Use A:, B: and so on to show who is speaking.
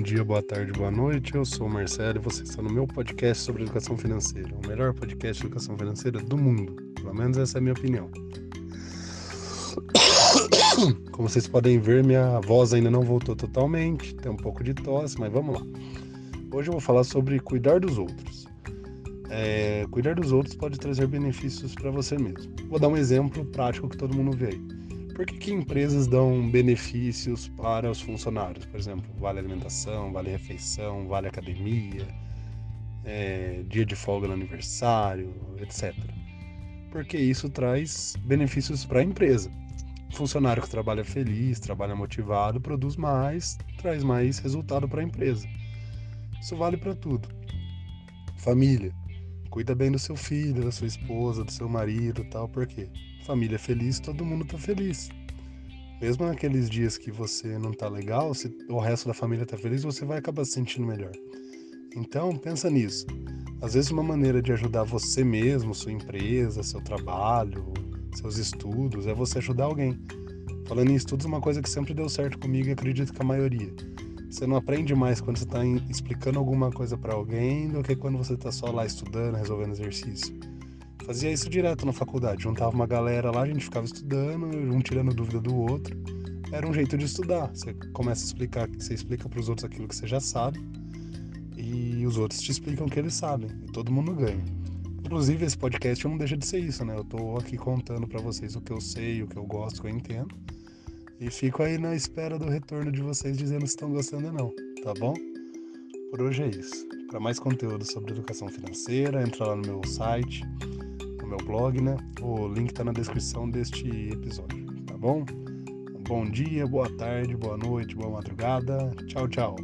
A: dia, boa tarde, boa noite. Eu sou o Marcelo e você está no meu podcast sobre educação financeira, o melhor podcast de educação financeira do mundo. Pelo menos essa é a minha opinião. Como vocês podem ver, minha voz ainda não voltou totalmente, tem um pouco de tosse, mas vamos lá. Hoje eu vou falar sobre cuidar dos outros. É, cuidar dos outros pode trazer benefícios para você mesmo. Vou dar um exemplo prático que todo mundo vê aí. Por que, que empresas dão benefícios para os funcionários? Por exemplo, vale alimentação, vale refeição, vale academia, é, dia de folga no aniversário, etc. Porque isso traz benefícios para a empresa. Funcionário que trabalha feliz, trabalha motivado, produz mais, traz mais resultado para a empresa. Isso vale para tudo. Família. Cuida bem do seu filho, da sua esposa, do seu marido, tal, por quê? Família feliz, todo mundo tá feliz. Mesmo naqueles dias que você não tá legal, se o resto da família tá feliz, você vai acabar se sentindo melhor. Então, pensa nisso. Às vezes uma maneira de ajudar você mesmo, sua empresa, seu trabalho, seus estudos, é você ajudar alguém. Falando em estudos, uma coisa que sempre deu certo comigo e acredito que a maioria. Você não aprende mais quando você está explicando alguma coisa para alguém do que quando você está só lá estudando, resolvendo exercício. Fazia isso direto na faculdade. Juntava uma galera lá, a gente ficava estudando, um tirando dúvida do outro. Era um jeito de estudar. Você começa a explicar, você explica para os outros aquilo que você já sabe e os outros te explicam o que eles sabem. E todo mundo ganha. Inclusive, esse podcast não deixa de ser isso, né? Eu tô aqui contando para vocês o que eu sei, o que eu gosto, o que eu entendo. E fico aí na espera do retorno de vocês dizendo se estão gostando ou não, tá bom? Por hoje é isso. Para mais conteúdo sobre educação financeira, entra lá no meu site meu blog, né? O link está na descrição deste episódio, tá bom? bom dia, boa tarde, boa noite, boa madrugada. Tchau, tchau.